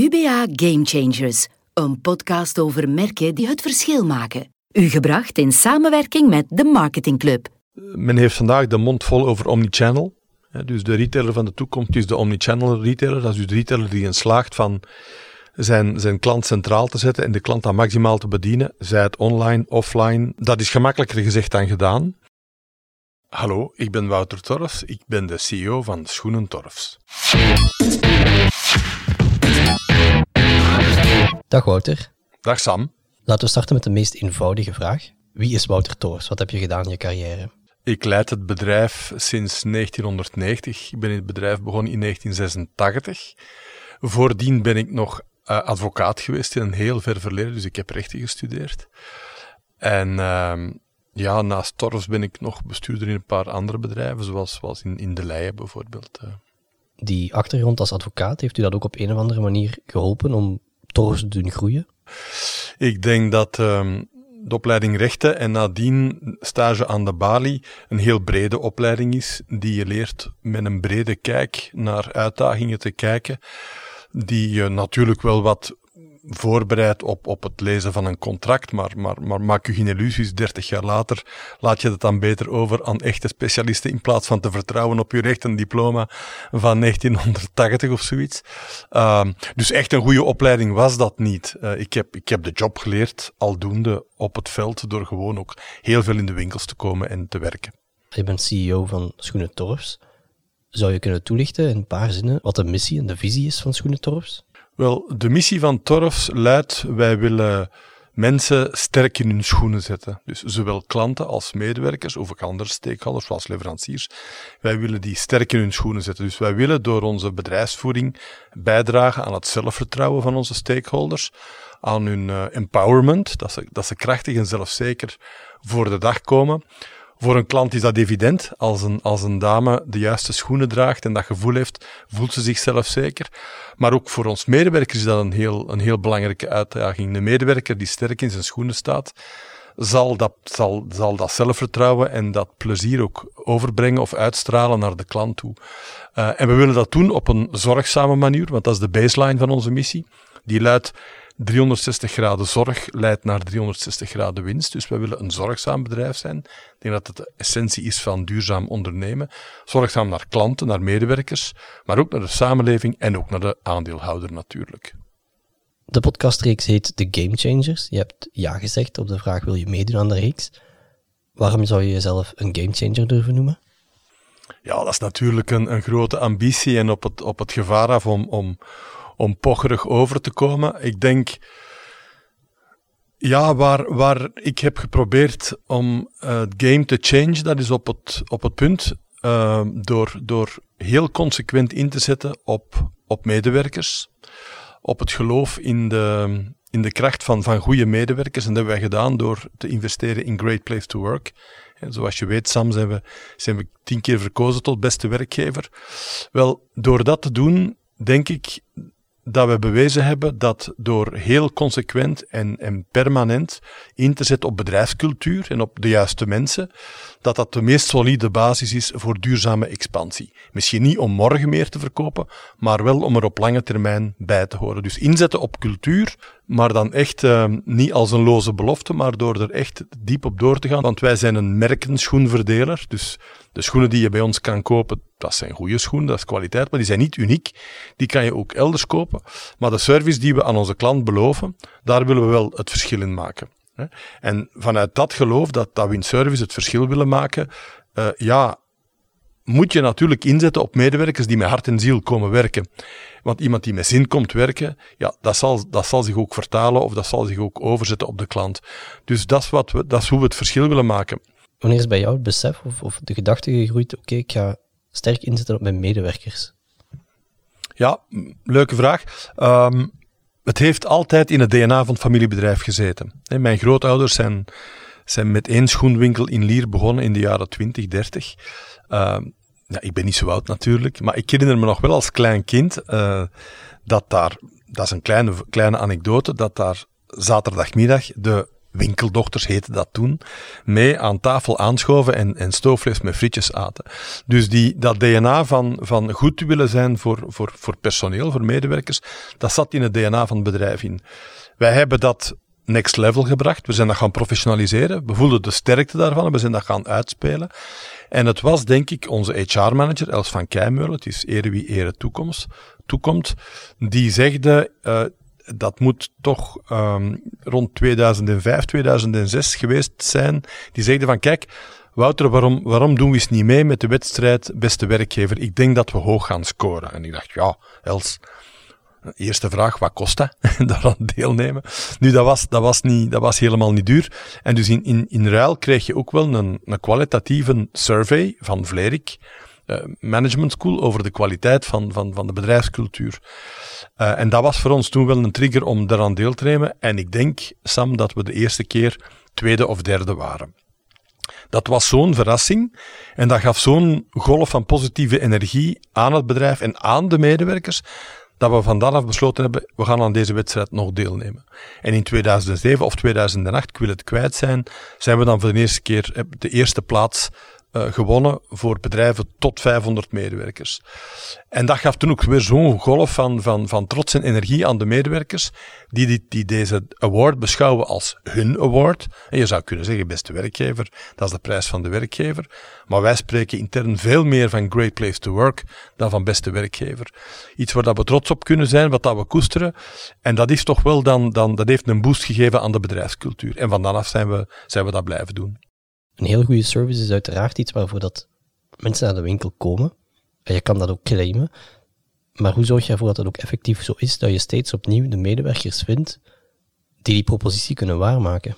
UBA Game Changers, een podcast over merken die het verschil maken. U gebracht in samenwerking met de Marketing Club. Men heeft vandaag de mond vol over omnichannel. Dus de retailer van de toekomst is de omnichannel retailer. Dat is dus de retailer die in slaagt van zijn, zijn klant centraal te zetten en de klant dan maximaal te bedienen, zij het online, offline. Dat is gemakkelijker gezegd dan gedaan. Hallo, ik ben Wouter Torfs. Ik ben de CEO van Schoenen Torfs. Dag Wouter. Dag Sam. Laten we starten met de meest eenvoudige vraag. Wie is Wouter Torfs? Wat heb je gedaan in je carrière? Ik leid het bedrijf sinds 1990. Ik ben in het bedrijf begonnen in 1986. Voordien ben ik nog uh, advocaat geweest in een heel ver verleden, dus ik heb rechten gestudeerd. En uh, ja, naast Torfs ben ik nog bestuurder in een paar andere bedrijven, zoals, zoals in, in De Leyen bijvoorbeeld. Uh. Die achtergrond als advocaat, heeft u dat ook op een of andere manier geholpen om Te doen groeien? Ik denk dat um, de opleiding rechten en nadien stage aan de balie een heel brede opleiding is, die je leert met een brede kijk naar uitdagingen te kijken, die je natuurlijk wel wat voorbereid op, op het lezen van een contract, maar, maar, maar maak je geen illusies, 30 jaar later laat je het dan beter over aan echte specialisten in plaats van te vertrouwen op je recht een diploma van 1980 of zoiets. Uh, dus echt een goede opleiding was dat niet. Uh, ik, heb, ik heb de job geleerd, aldoende op het veld, door gewoon ook heel veel in de winkels te komen en te werken. Je bent CEO van Schoenen Torfs. Zou je kunnen toelichten in een paar zinnen wat de missie en de visie is van Schoenen Torfs? Wel, de missie van Torfs luidt: wij willen mensen sterk in hun schoenen zetten. Dus zowel klanten als medewerkers, of ook andere stakeholders, zoals leveranciers. Wij willen die sterk in hun schoenen zetten. Dus wij willen door onze bedrijfsvoering bijdragen aan het zelfvertrouwen van onze stakeholders, aan hun uh, empowerment, dat dat ze krachtig en zelfzeker voor de dag komen. Voor een klant is dat evident. Als een, als een dame de juiste schoenen draagt en dat gevoel heeft, voelt ze zichzelf zeker. Maar ook voor ons medewerkers is dat een heel, een heel belangrijke uitdaging. De medewerker die sterk in zijn schoenen staat, zal dat, zal, zal dat zelfvertrouwen en dat plezier ook overbrengen of uitstralen naar de klant toe. Uh, en we willen dat doen op een zorgzame manier, want dat is de baseline van onze missie. Die luidt 360 graden zorg leidt naar 360 graden winst. Dus wij willen een zorgzaam bedrijf zijn. Ik denk dat het de essentie is van duurzaam ondernemen. Zorgzaam naar klanten, naar medewerkers, maar ook naar de samenleving en ook naar de aandeelhouder natuurlijk. De podcastreeks heet The Game Changers. Je hebt ja gezegd op de vraag: wil je meedoen aan de reeks? Waarom zou je jezelf een game changer durven noemen? Ja, dat is natuurlijk een, een grote ambitie en op het, op het gevaar af om, om, om pocherig over te komen. Ik denk, ja, waar, waar ik heb geprobeerd om uh, het game te change, dat is op het, op het punt uh, door, door heel consequent in te zetten op, op medewerkers, op het geloof in de, in de kracht van, van goede medewerkers. En dat hebben wij gedaan door te investeren in Great Place to Work. En zoals je weet, Sam, zijn we, zijn we tien keer verkozen tot beste werkgever. Wel, door dat te doen, denk ik dat we bewezen hebben dat door heel consequent en, en permanent in te zetten op bedrijfscultuur en op de juiste mensen, dat dat de meest solide basis is voor duurzame expansie. Misschien niet om morgen meer te verkopen, maar wel om er op lange termijn bij te horen. Dus inzetten op cultuur, maar dan echt uh, niet als een loze belofte, maar door er echt diep op door te gaan. Want wij zijn een merkenschoenverdeler, dus de schoenen die je bij ons kan kopen, dat zijn goede schoenen, dat is kwaliteit, maar die zijn niet uniek. Die kan je ook elders kopen. Maar de service die we aan onze klant beloven, daar willen we wel het verschil in maken. En vanuit dat geloof dat, dat we in service het verschil willen maken, uh, ja, moet je natuurlijk inzetten op medewerkers die met hart en ziel komen werken. Want iemand die met zin komt werken, ja, dat zal, dat zal zich ook vertalen of dat zal zich ook overzetten op de klant. Dus dat is, wat we, dat is hoe we het verschil willen maken. Wanneer is bij jou het besef of, of de gedachte gegroeid, oké, ik ga sterk inzetten op mijn medewerkers? Ja, leuke vraag. Um, het heeft altijd in het DNA van het familiebedrijf gezeten. Mijn grootouders zijn, zijn met één schoenwinkel in Lier begonnen in de jaren 20, 30. Uh, ja, ik ben niet zo oud natuurlijk, maar ik herinner me nog wel als klein kind uh, dat daar, dat is een kleine, kleine anekdote, dat daar zaterdagmiddag de winkeldochters heette dat toen, mee aan tafel aanschoven en, en stoofvlees met frietjes aten. Dus die, dat DNA van, van goed willen zijn voor, voor, voor personeel, voor medewerkers, dat zat in het DNA van het bedrijf in. Wij hebben dat next level gebracht. We zijn dat gaan professionaliseren. We voelden de sterkte daarvan en we zijn dat gaan uitspelen. En het was, denk ik, onze HR-manager, Els van Keimeulen, het is ere wie ere toekomst, toekomt, die zegde, uh, dat moet toch um, rond 2005, 2006 geweest zijn. Die zegde van, kijk, Wouter, waarom, waarom doen we eens niet mee met de wedstrijd beste werkgever? Ik denk dat we hoog gaan scoren. En ik dacht, ja, Els, Eerste vraag, wat kost dat? Daaraan deelnemen. Nu, dat was, dat was, niet, dat was helemaal niet duur. En dus in, in, in ruil kreeg je ook wel een, een kwalitatieve survey van Vlerik, Management School, over de kwaliteit van, van, van de bedrijfscultuur. Uh, en dat was voor ons toen wel een trigger om daaraan deel te nemen. En ik denk, Sam, dat we de eerste keer tweede of derde waren. Dat was zo'n verrassing en dat gaf zo'n golf van positieve energie aan het bedrijf en aan de medewerkers, dat we vandaag besloten hebben, we gaan aan deze wedstrijd nog deelnemen. En in 2007 of 2008, ik wil het kwijt zijn, zijn we dan voor de eerste keer eh, de eerste plaats uh, gewonnen voor bedrijven tot 500 medewerkers. En dat gaf toen ook weer zo'n golf van, van, van trots en energie aan de medewerkers, die, die, die deze award beschouwen als hun award. En je zou kunnen zeggen, beste werkgever, dat is de prijs van de werkgever. Maar wij spreken intern veel meer van Great Place to Work dan van beste werkgever. Iets waar dat we trots op kunnen zijn, wat dat we koesteren. En dat is toch wel dan, dan dat heeft een boost gegeven aan de bedrijfscultuur. En van dan af zijn we, zijn we dat blijven doen. Een heel goede service is uiteraard iets waarvoor dat mensen naar de winkel komen. En je kan dat ook claimen. Maar hoe zorg je ervoor dat het ook effectief zo is, dat je steeds opnieuw de medewerkers vindt die die propositie kunnen waarmaken?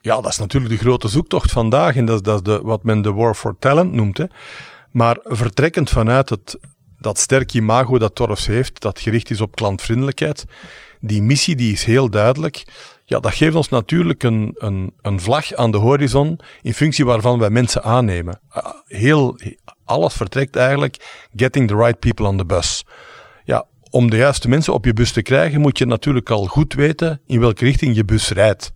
Ja, dat is natuurlijk de grote zoektocht vandaag en dat is, dat is de, wat men de war for talent noemt. Hè. Maar vertrekkend vanuit het, dat sterke imago dat Torfs heeft, dat gericht is op klantvriendelijkheid, die missie die is heel duidelijk. Ja, dat geeft ons natuurlijk een, een, een vlag aan de horizon in functie waarvan wij mensen aannemen. Ah, heel, alles vertrekt eigenlijk getting the right people on the bus. Ja, om de juiste mensen op je bus te krijgen moet je natuurlijk al goed weten in welke richting je bus rijdt.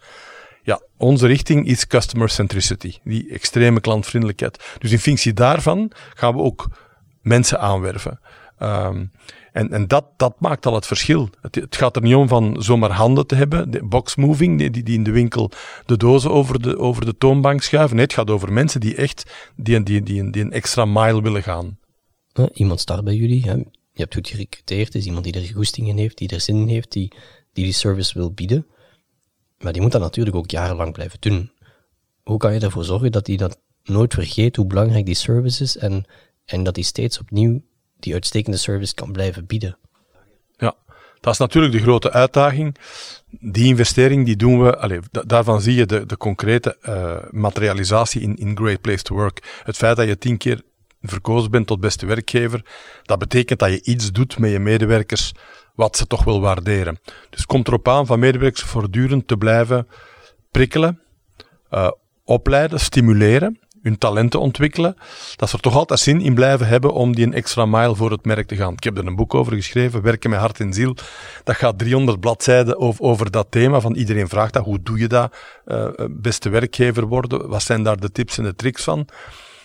Ja, onze richting is customer centricity, die extreme klantvriendelijkheid. Dus in functie daarvan gaan we ook mensen aanwerven. Um, en, en dat, dat maakt al het verschil. Het, het, gaat er niet om van zomaar handen te hebben, de box moving, die, die in de winkel de dozen over de, over de toonbank schuiven. Nee, het gaat over mensen die echt die, die, die, die een extra mile willen gaan. iemand start bij jullie, hè? je hebt goed gerecruiteerd, is iemand die er goesting in heeft, die er zin in heeft, die, die die service wil bieden. Maar die moet dat natuurlijk ook jarenlang blijven doen. Hoe kan je ervoor zorgen dat die dat nooit vergeet hoe belangrijk die service is en, en dat die steeds opnieuw die uitstekende service kan blijven bieden. Ja, dat is natuurlijk de grote uitdaging. Die investering die doen we, allez, daarvan zie je de, de concrete uh, materialisatie in, in Great Place to Work. Het feit dat je tien keer verkozen bent tot beste werkgever, dat betekent dat je iets doet met je medewerkers wat ze toch wil waarderen. Dus komt erop aan van medewerkers voortdurend te blijven prikkelen, uh, opleiden, stimuleren hun talenten ontwikkelen, dat ze er toch altijd zin in blijven hebben om die een extra mile voor het merk te gaan. Ik heb er een boek over geschreven, Werken met hart en ziel. Dat gaat 300 bladzijden over, dat thema, van iedereen vraagt dat, hoe doe je dat, uh, beste werkgever worden, wat zijn daar de tips en de tricks van?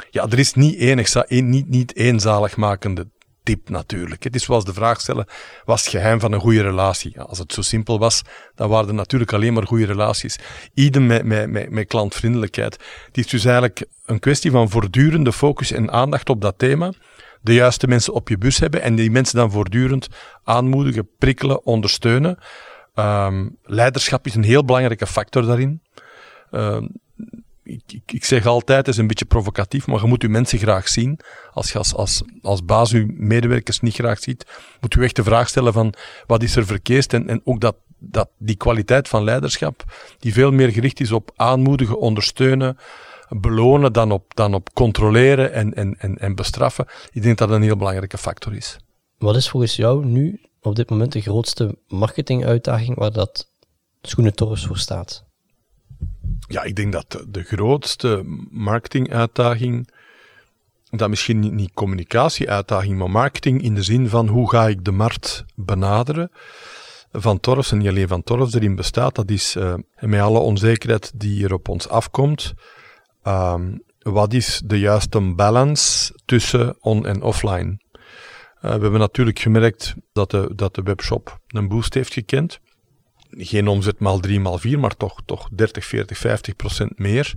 Ja, er is niet enig, niet, niet eenzaligmakende tip natuurlijk. Het is zoals de vraag stellen, was het geheim van een goede relatie? als het zo simpel was, dan waren er natuurlijk alleen maar goede relaties. Idem met, met, met, klantvriendelijkheid. Het is dus eigenlijk een kwestie van voortdurende focus en aandacht op dat thema. De juiste mensen op je bus hebben en die mensen dan voortdurend aanmoedigen, prikkelen, ondersteunen. Um, leiderschap is een heel belangrijke factor daarin. Um, ik, ik, zeg altijd, het is een beetje provocatief, maar je moet je mensen graag zien. Als je als, als, baas je medewerkers niet graag ziet, moet je echt de vraag stellen van wat is er verkeerd en, en ook dat, dat die kwaliteit van leiderschap, die veel meer gericht is op aanmoedigen, ondersteunen, belonen dan op, dan op controleren en, en, en, en bestraffen. Ik denk dat dat een heel belangrijke factor is. Wat is volgens jou nu op dit moment de grootste marketinguitdaging waar dat Schoenentorfs voor staat? Ja, ik denk dat de grootste marketinguitdaging, dat misschien niet, niet communicatieuitdaging, maar marketing in de zin van hoe ga ik de markt benaderen, van Torfs, en niet alleen van Torfs, erin bestaat, dat is uh, met alle onzekerheid die er op ons afkomt, ehm, wat is de juiste balance tussen on- en offline? Uh, we hebben natuurlijk gemerkt dat de, dat de webshop een boost heeft gekend. Geen omzet maal 3 maal 4, maar toch, toch 30, 40, 50 procent meer.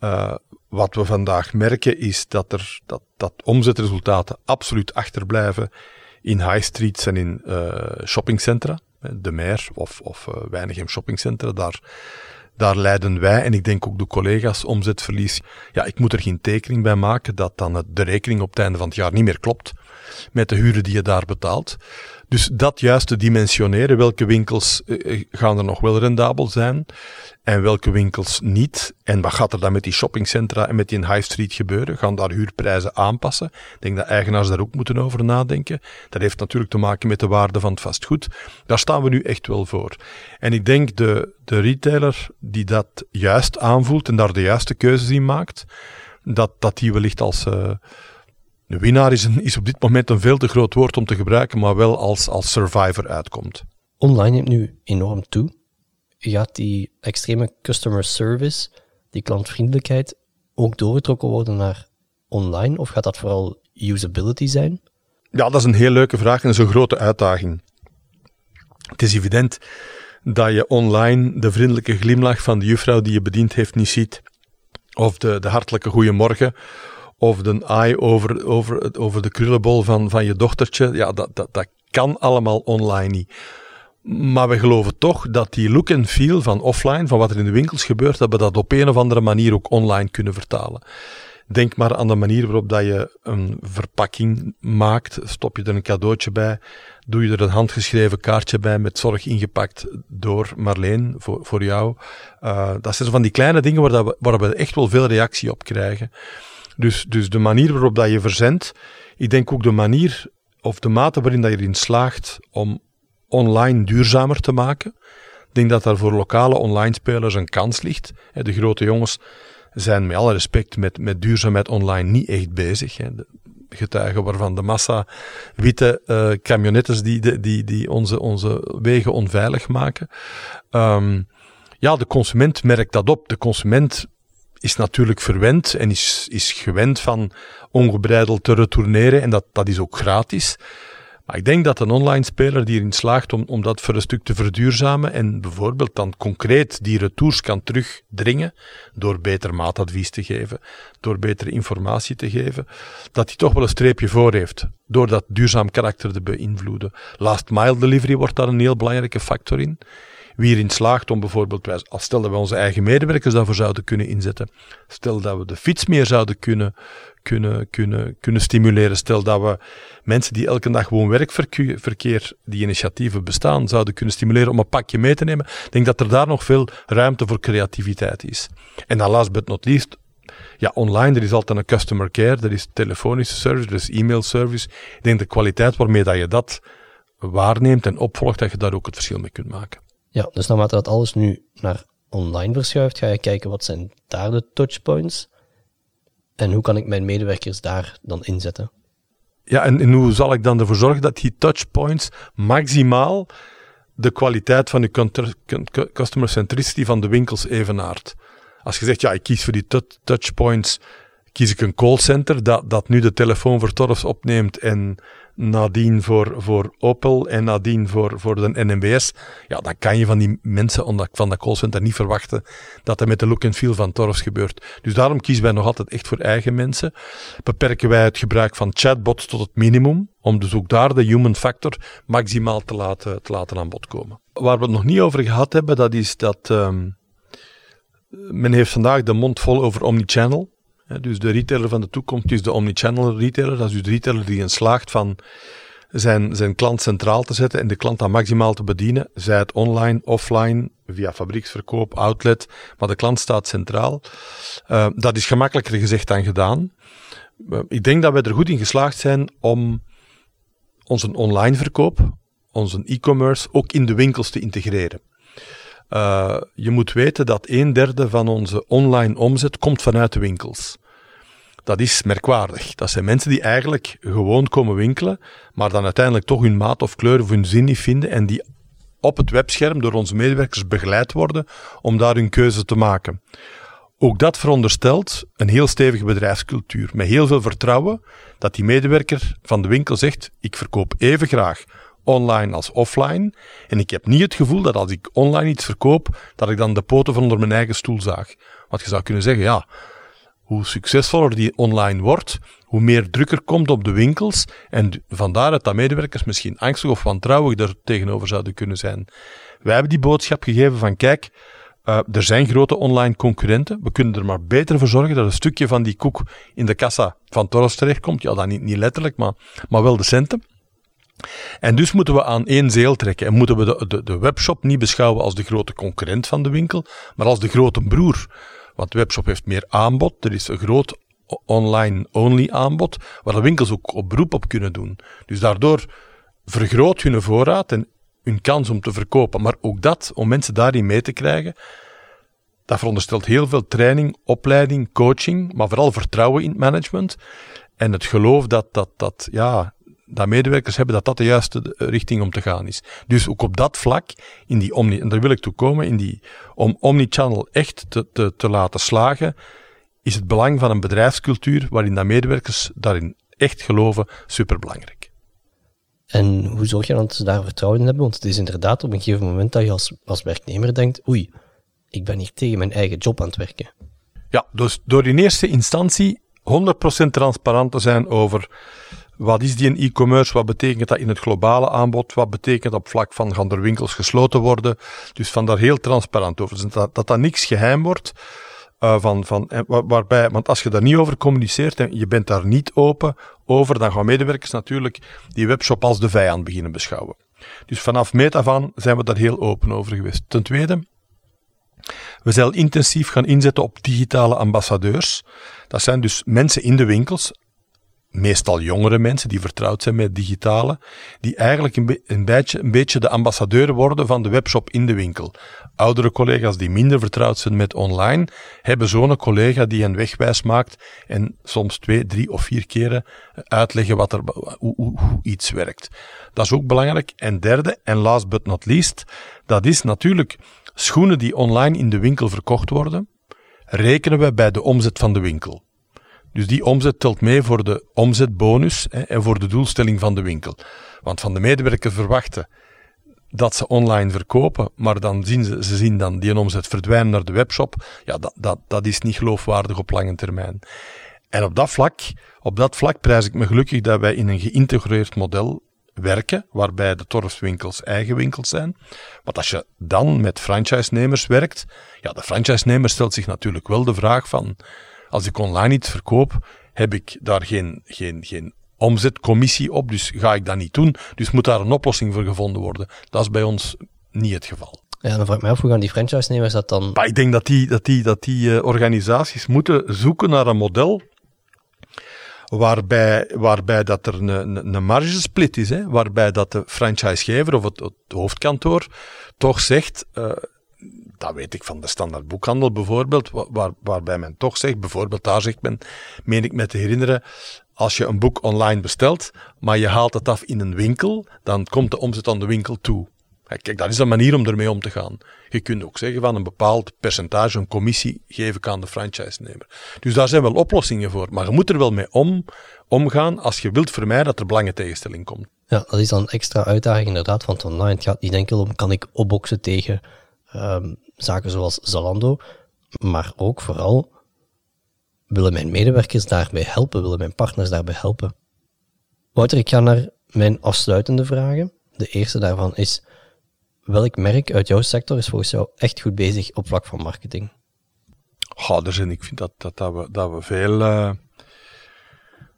Uh, wat we vandaag merken is dat, er, dat, dat omzetresultaten absoluut achterblijven in high streets en in uh, shoppingcentra. De Meer of, of uh, Weinigem shoppingcentra, daar, daar leiden wij en ik denk ook de collega's omzetverlies. Ja, ik moet er geen tekening bij maken dat dan de rekening op het einde van het jaar niet meer klopt met de huren die je daar betaalt. Dus dat juist te dimensioneren, welke winkels uh, gaan er nog wel rendabel zijn en welke winkels niet. En wat gaat er dan met die shoppingcentra en met die high street gebeuren? Gaan daar huurprijzen aanpassen? Ik denk dat eigenaars daar ook moeten over nadenken. Dat heeft natuurlijk te maken met de waarde van het vastgoed. Daar staan we nu echt wel voor. En ik denk de, de retailer die dat juist aanvoelt en daar de juiste keuzes in maakt, dat, dat die wellicht als... Uh, de winnaar is, een, is op dit moment een veel te groot woord om te gebruiken, maar wel als, als survivor uitkomt. Online neemt nu enorm toe. Gaat die extreme customer service, die klantvriendelijkheid, ook doorgetrokken worden naar online? Of gaat dat vooral usability zijn? Ja, dat is een heel leuke vraag en dat is een grote uitdaging. Het is evident dat je online de vriendelijke glimlach van de juffrouw die je bediend heeft niet ziet. Of de, de hartelijke goeiemorgen of de eye over, over, over de krullenbol van, van je dochtertje. Ja, dat, dat, dat kan allemaal online niet. Maar we geloven toch dat die look en feel van offline, van wat er in de winkels gebeurt, dat we dat op een of andere manier ook online kunnen vertalen. Denk maar aan de manier waarop dat je een verpakking maakt. Stop je er een cadeautje bij, doe je er een handgeschreven kaartje bij met zorg ingepakt door Marleen voor, voor jou. Uh, dat zijn van die kleine dingen waar, dat we, waar we echt wel veel reactie op krijgen. Dus, dus de manier waarop dat je verzendt, ik denk ook de manier of de mate waarin dat je erin slaagt om online duurzamer te maken. Ik denk dat daar voor lokale online spelers een kans ligt. De grote jongens zijn met alle respect met, met duurzaamheid online niet echt bezig. De getuigen waarvan de massa witte uh, camionettes die, die, die onze, onze wegen onveilig maken. Um, ja, de consument merkt dat op. De consument is natuurlijk verwend en is, is gewend van ongebreideld te retourneren en dat, dat is ook gratis. Maar ik denk dat een online speler die erin slaagt om, om dat voor een stuk te verduurzamen en bijvoorbeeld dan concreet die retours kan terugdringen door beter maatadvies te geven, door betere informatie te geven, dat hij toch wel een streepje voor heeft door dat duurzaam karakter te beïnvloeden. Last mile delivery wordt daar een heel belangrijke factor in wie erin slaagt om bijvoorbeeld, als stel dat we onze eigen medewerkers daarvoor zouden kunnen inzetten, stel dat we de fiets meer zouden kunnen, kunnen, kunnen, kunnen stimuleren, stel dat we mensen die elke dag gewoon werkverkeer, die initiatieven bestaan, zouden kunnen stimuleren om een pakje mee te nemen, ik denk dat er daar nog veel ruimte voor creativiteit is. En dan last but not least, ja, online, er is altijd een customer care, er is telefonische service, er is e-mail service. Ik denk de kwaliteit waarmee dat je dat waarneemt en opvolgt, dat je daar ook het verschil mee kunt maken. Ja, dus naarmate dat alles nu naar online verschuift, ga je kijken wat zijn daar de touchpoints en hoe kan ik mijn medewerkers daar dan inzetten. Ja, en, hoe zal ik dan ervoor zorgen dat die touchpoints maximaal de kwaliteit van je customer centricity van de winkels evenaart? Als je zegt, ja, ik kies voor die touchpoints, kies ik een callcenter dat, dat nu de telefoon voor Torfs opneemt en nadien voor, voor Opel en nadien voor, voor de NMBS, ja, dan kan je van die mensen van dat callcenter niet verwachten dat er met de look and feel van Torfs gebeurt. Dus daarom kiezen wij nog altijd echt voor eigen mensen. Beperken wij het gebruik van chatbots tot het minimum, om dus ook daar de human factor maximaal te laten, te laten aan bod komen. Waar we het nog niet over gehad hebben, dat is dat um, men heeft vandaag de mond vol over omnichannel dus de retailer van de toekomst is de omnichannel retailer. Dat is dus de retailer die in slaagt van zijn, zijn klant centraal te zetten en de klant dan maximaal te bedienen. Zij het online, offline, via fabrieksverkoop, outlet, maar de klant staat centraal. Uh, dat is gemakkelijker gezegd dan gedaan. Uh, ik denk dat wij er goed in geslaagd zijn om onze online verkoop, onze e-commerce, ook in de winkels te integreren. Uh, je moet weten dat een derde van onze online omzet komt vanuit de winkels. Dat is merkwaardig. Dat zijn mensen die eigenlijk gewoon komen winkelen, maar dan uiteindelijk toch hun maat of kleur of hun zin niet vinden en die op het webscherm door onze medewerkers begeleid worden om daar hun keuze te maken. Ook dat veronderstelt een heel stevige bedrijfscultuur met heel veel vertrouwen dat die medewerker van de winkel zegt: ik verkoop even graag online als offline. En ik heb niet het gevoel dat als ik online iets verkoop, dat ik dan de poten van onder mijn eigen stoel zaag. Want je zou kunnen zeggen, ja, hoe succesvoller die online wordt, hoe meer druk er komt op de winkels. En vandaar dat medewerkers misschien angstig of wantrouwig er tegenover zouden kunnen zijn. Wij hebben die boodschap gegeven van kijk, uh, er zijn grote online concurrenten. We kunnen er maar beter voor zorgen dat een stukje van die koek in de kassa van Torres terechtkomt. Ja, dan niet, niet letterlijk, maar, maar wel de centen. En dus moeten we aan één zeel trekken en moeten we de, de, de webshop niet beschouwen als de grote concurrent van de winkel, maar als de grote broer. Want de webshop heeft meer aanbod, er is een groot online-only aanbod, waar de winkels ook op beroep op kunnen doen. Dus daardoor vergroot hun voorraad en hun kans om te verkopen. Maar ook dat, om mensen daarin mee te krijgen, dat veronderstelt heel veel training, opleiding, coaching, maar vooral vertrouwen in het management. En het geloof dat, dat, dat, ja, dat medewerkers hebben dat dat de juiste richting om te gaan is. Dus ook op dat vlak, in die omni, en daar wil ik toe komen, in die, om omnichannel echt te, te, te laten slagen, is het belang van een bedrijfscultuur waarin dat medewerkers daarin echt geloven superbelangrijk. En hoe zorg je dan dat ze daar vertrouwen in hebben? Want het is inderdaad op een gegeven moment dat je als, als werknemer denkt, oei, ik ben hier tegen mijn eigen job aan het werken. Ja, dus door in eerste instantie 100% transparant te zijn over wat is die e-commerce? Wat betekent dat in het globale aanbod? Wat betekent op vlak van gaan er winkels gesloten worden? Dus van daar heel transparant over. Dus dat, dat niks geheim wordt. Uh, van, van, waarbij, want als je daar niet over communiceert en je bent daar niet open over, dan gaan medewerkers natuurlijk die webshop als de vijand beginnen beschouwen. Dus vanaf meet af aan zijn we daar heel open over geweest. Ten tweede, we zijn intensief gaan inzetten op digitale ambassadeurs. Dat zijn dus mensen in de winkels, meestal jongere mensen die vertrouwd zijn met digitale, die eigenlijk een, beetje, een beetje de ambassadeur worden van de webshop in de winkel. Oudere collega's die minder vertrouwd zijn met online, hebben zo'n collega die een wegwijs maakt en soms twee, drie of vier keren uitleggen wat er, hoe, hoe iets werkt. Dat is ook belangrijk. En derde, en last but not least, dat is natuurlijk schoenen die online in de winkel verkocht worden, rekenen we bij de omzet van de winkel. Dus die omzet telt mee voor de omzetbonus hè, en voor de doelstelling van de winkel. Want van de medewerker verwachten dat ze online verkopen, maar dan zien ze, ze zien dan die omzet verdwijnen naar de webshop. Ja, dat, dat, dat is niet geloofwaardig op lange termijn. En op dat vlak, op dat vlak prijs ik me gelukkig dat wij in een geïntegreerd model werken, waarbij de torfwinkels eigen winkels zijn. Want als je dan met franchise-nemers werkt, ja, de franchise-nemer stelt zich natuurlijk wel de vraag van, als ik online iets verkoop, heb ik daar geen, geen, geen omzetcommissie op, dus ga ik dat niet doen. Dus moet daar een oplossing voor gevonden worden. Dat is bij ons niet het geval. Ja, dan vraag ik me af, hoe gaan die franchise-nemers dat dan... Maar ik denk dat die, dat die, dat die uh, organisaties moeten zoeken naar een model waarbij, waarbij dat er een, een, een margesplit is, hè, waarbij dat de franchisegever of het, het hoofdkantoor toch zegt, uh, dat weet ik van de standaard boekhandel bijvoorbeeld, waar, waarbij men toch zegt, bijvoorbeeld daar zegt men, meen ik me te herinneren, als je een boek online bestelt, maar je haalt het af in een winkel, dan komt de omzet aan de winkel toe. Kijk, dat is een manier om ermee om te gaan. Je kunt ook zeggen van een bepaald percentage, een commissie, geef ik aan de franchise-nemer. Dus daar zijn wel oplossingen voor. Maar je moet er wel mee om, omgaan als je wilt vermijden dat er belangentegenstelling komt. Ja, dat is dan extra uitdaging inderdaad, want online het gaat niet enkel om kan ik opboksen tegen um, zaken zoals Zalando, maar ook vooral willen mijn medewerkers daarbij helpen, willen mijn partners daarbij helpen. Wouter, ik ga naar mijn afsluitende vragen. De eerste daarvan is, welk merk uit jouw sector is volgens jou echt goed bezig op vlak van marketing? Ja, er zijn, ik vind dat, dat, dat, we, dat, we veel, uh,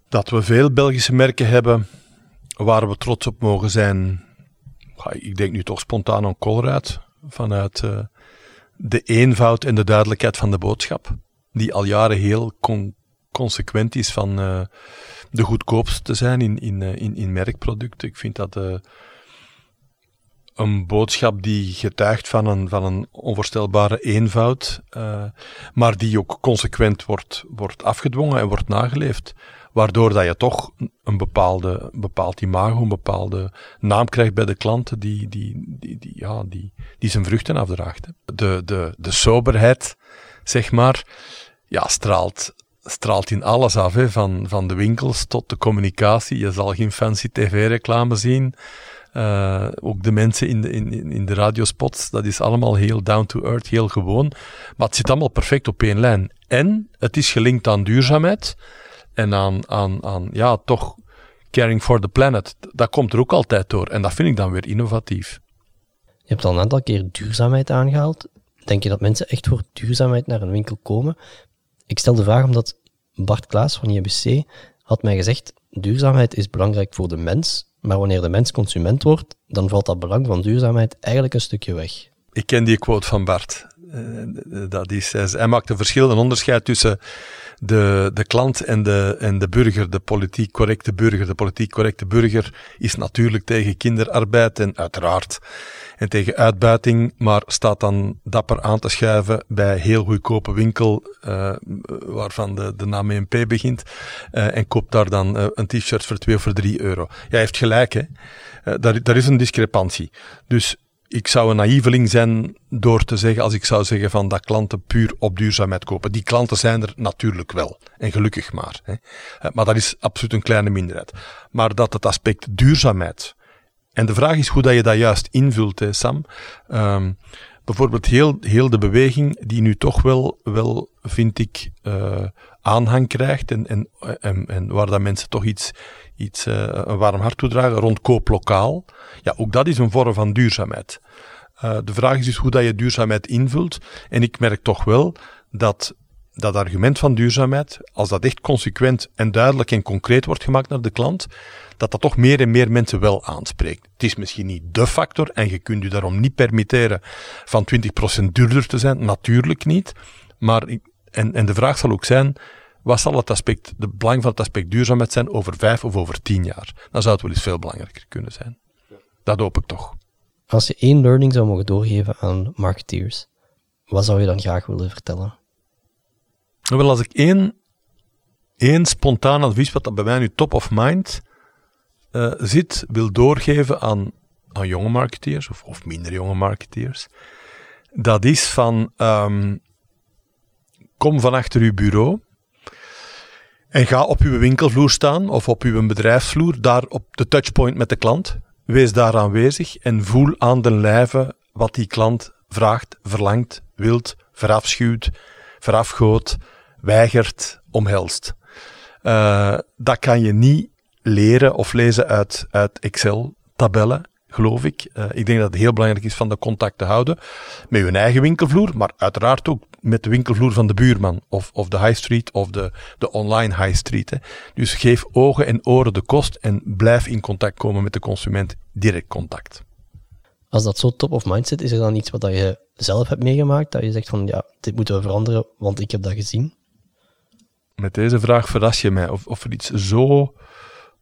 dat we veel Belgische merken hebben waar we trots op mogen zijn. ik denk nu toch spontaan aan Colruyt, vanuit uh, de eenvoud en de duidelijkheid van de boodschap, die al jaren heel con consequent is van uh, de goedkoopste te zijn in, in, in, in merkproducten. Ik vind dat een boodschap die getuigt van een, van een onvoorstelbare eenvoud, maar die ook consequent wordt, wordt afgedwongen en wordt nageleefd. Waardoor dat je toch een bepaalde, bepaald imago, een bepaalde naam krijgt bij de klanten die, die, die, ja, die, die zijn vruchten afdraagt. De, de, de soberheid, zeg maar, ja, straalt, straalt in alles af, hè, van, van de winkels tot de communicatie. Je zal geen fancy tv-reclame zien. Uh, ook de mensen in de, in, in de radiospots, dat is allemaal heel down to earth, heel gewoon. Maar het zit allemaal perfect op één lijn. En het is gelinkt aan duurzaamheid en aan, aan, aan ja, toch caring for the planet. Dat komt er ook altijd door. En dat vind ik dan weer innovatief. Je hebt al een aantal keer duurzaamheid aangehaald. Denk je dat mensen echt voor duurzaamheid naar een winkel komen? Ik stel de vraag omdat Bart Klaas van IBC had mij gezegd, duurzaamheid is belangrijk voor de mens, maar wanneer de mens consument wordt, dan valt dat belang van duurzaamheid eigenlijk een stukje weg. Ik ken die quote van Bart. Uh, dat is, hij maakt een verschil, een onderscheid tussen de, de klant en de, en de burger, de politiek correcte burger. De politiek correcte burger is natuurlijk tegen kinderarbeid en uiteraard en tegen uitbuiting, maar staat dan dapper aan te schuiven bij heel goedkope winkel, waarvan de, de naam MP begint, en koopt daar dan een t-shirt voor 2 of voor 3 euro. Jij heeft gelijk, hè. daar, daar is een discrepantie. Dus ik zou een naïveling zijn door te zeggen, als ik zou zeggen van dat klanten puur op duurzaamheid kopen. Die klanten zijn er natuurlijk wel. En gelukkig maar. Hè. Maar dat is absoluut een kleine minderheid. Maar dat het aspect duurzaamheid en de vraag is hoe dat je dat juist invult, hè, Sam. Um, bijvoorbeeld heel, heel de beweging die nu toch wel, wel vind ik, uh, aanhang krijgt en, en, en, waar dat mensen toch iets, iets uh, een warm hart toedragen rond kooplokaal. Ja, ook dat is een vorm van duurzaamheid. Uh, de vraag is dus hoe dat je duurzaamheid invult. En ik merk toch wel dat dat argument van duurzaamheid, als dat echt consequent en duidelijk en concreet wordt gemaakt naar de klant, dat dat toch meer en meer mensen wel aanspreekt. Het is misschien niet de factor en je kunt je daarom niet permitteren van 20% duurder te zijn, natuurlijk niet. Maar, en, en de vraag zal ook zijn, wat zal het aspect, de belang van het aspect duurzaamheid zijn over vijf of over tien jaar? Dan zou het wel eens veel belangrijker kunnen zijn. Dat hoop ik toch. Als je één learning zou mogen doorgeven aan marketeers, wat zou je dan graag willen vertellen? Wel, als ik één, één spontaan advies, wat bij mij nu top of mind uh, zit, wil doorgeven aan, aan jonge marketeers, of, of minder jonge marketeers, dat is van, um, kom van achter uw bureau en ga op uw winkelvloer staan of op uw bedrijfsvloer, daar op de touchpoint met de klant. Wees daar aanwezig en voel aan de lijve wat die klant vraagt, verlangt, wilt, verafschuwt, verafgoot, weigert, omhelst. Uh, dat kan je niet leren of lezen uit, uit Excel-tabellen, geloof ik. Uh, ik denk dat het heel belangrijk is van de contact te houden met je eigen winkelvloer, maar uiteraard ook met de winkelvloer van de buurman of, of de high street of de, de online high street. Hè. Dus geef ogen en oren de kost en blijf in contact komen met de consument, direct contact. Als dat zo top of mind zit, is er dan iets wat je zelf hebt meegemaakt, dat je zegt van ja, dit moeten we veranderen, want ik heb dat gezien? Met deze vraag verras je mij. Of, of er iets zo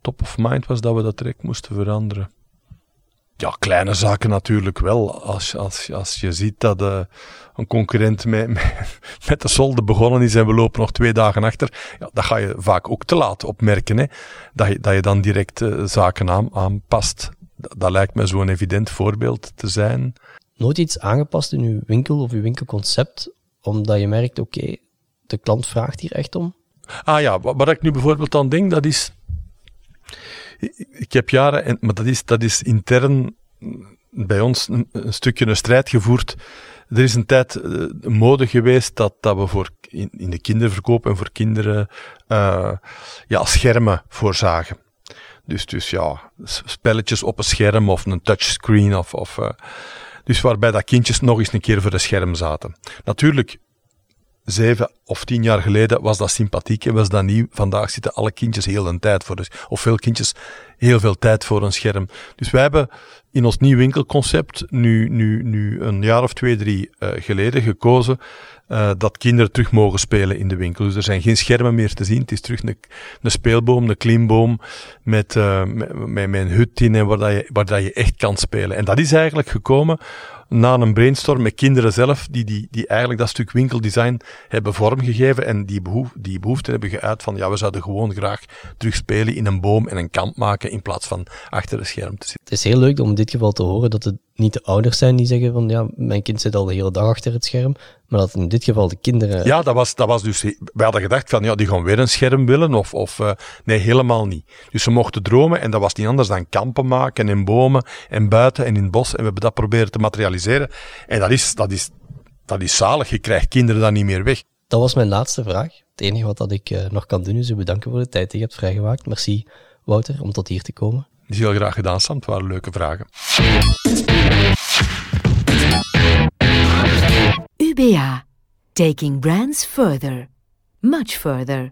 top of mind was dat we dat direct moesten veranderen. Ja, kleine zaken natuurlijk wel. Als, als, als je ziet dat uh, een concurrent met, met, de solde begonnen is en we lopen nog twee dagen achter, ja, dat ga je vaak ook te laat opmerken. Hè? Dat, je, dat je dan direct uh, zaken aan, aanpast. Dat, dat lijkt me zo'n evident voorbeeld te zijn. Nooit iets aangepast in uw winkel of uw winkelconcept, omdat je merkt, oké, de klant vraagt hier echt om? Ah ja, wat, wat ik nu bijvoorbeeld aan denk, dat is ik heb jaren, en, maar dat is, dat is intern bij ons een, een, stukje een strijd gevoerd. Er is een tijd uh, mode geweest dat, dat we voor in, de kinderverkoop en voor kinderen uh, ja, schermen voorzagen. Dus, dus ja, spelletjes op een scherm of een touchscreen of, of uh, dus waarbij dat kindjes nog eens een keer voor de scherm zaten. Natuurlijk, zeven of tien jaar geleden was dat sympathiek en was dat nieuw. Vandaag zitten alle kindjes heel een tijd voor. Dus, of veel kindjes heel veel tijd voor een scherm. Dus wij hebben in ons nieuw winkelconcept nu, nu, nu een jaar of twee, drie uh, geleden gekozen uh, dat kinderen terug mogen spelen in de winkel. Dus er zijn geen schermen meer te zien. Het is terug een, een speelboom, een klimboom met, uh, met, met, met, een hut in en waar, dat je, waar dat je echt kan spelen. En dat is eigenlijk gekomen na een brainstorm met kinderen zelf, die, die, die eigenlijk dat stuk winkeldesign hebben vormgegeven en die, behoef, die behoefte hebben geuit van, ja, we zouden gewoon graag terug spelen in een boom en een kamp maken in plaats van achter een scherm te zitten. Het is heel leuk om in dit geval te horen dat het niet de ouders zijn die zeggen van, ja, mijn kind zit al de hele dag achter het scherm, maar dat in dit geval de kinderen... Ja, dat was, dat was dus... We hadden gedacht van, ja, die gaan weer een scherm willen, of... of uh, nee, helemaal niet. Dus ze mochten dromen en dat was niet anders dan kampen maken in bomen en buiten en in het bos. En we hebben dat proberen te materialiseren. En dat is, dat is, dat is zalig. Je krijgt kinderen dan niet meer weg. Dat was mijn laatste vraag. Het enige wat dat ik uh, nog kan doen is u bedanken voor de tijd die je hebt vrijgemaakt. Merci, Wouter, om tot hier te komen. Dat is heel graag gedaan, Sam. Het waren leuke vragen. Taking brands further. Much further.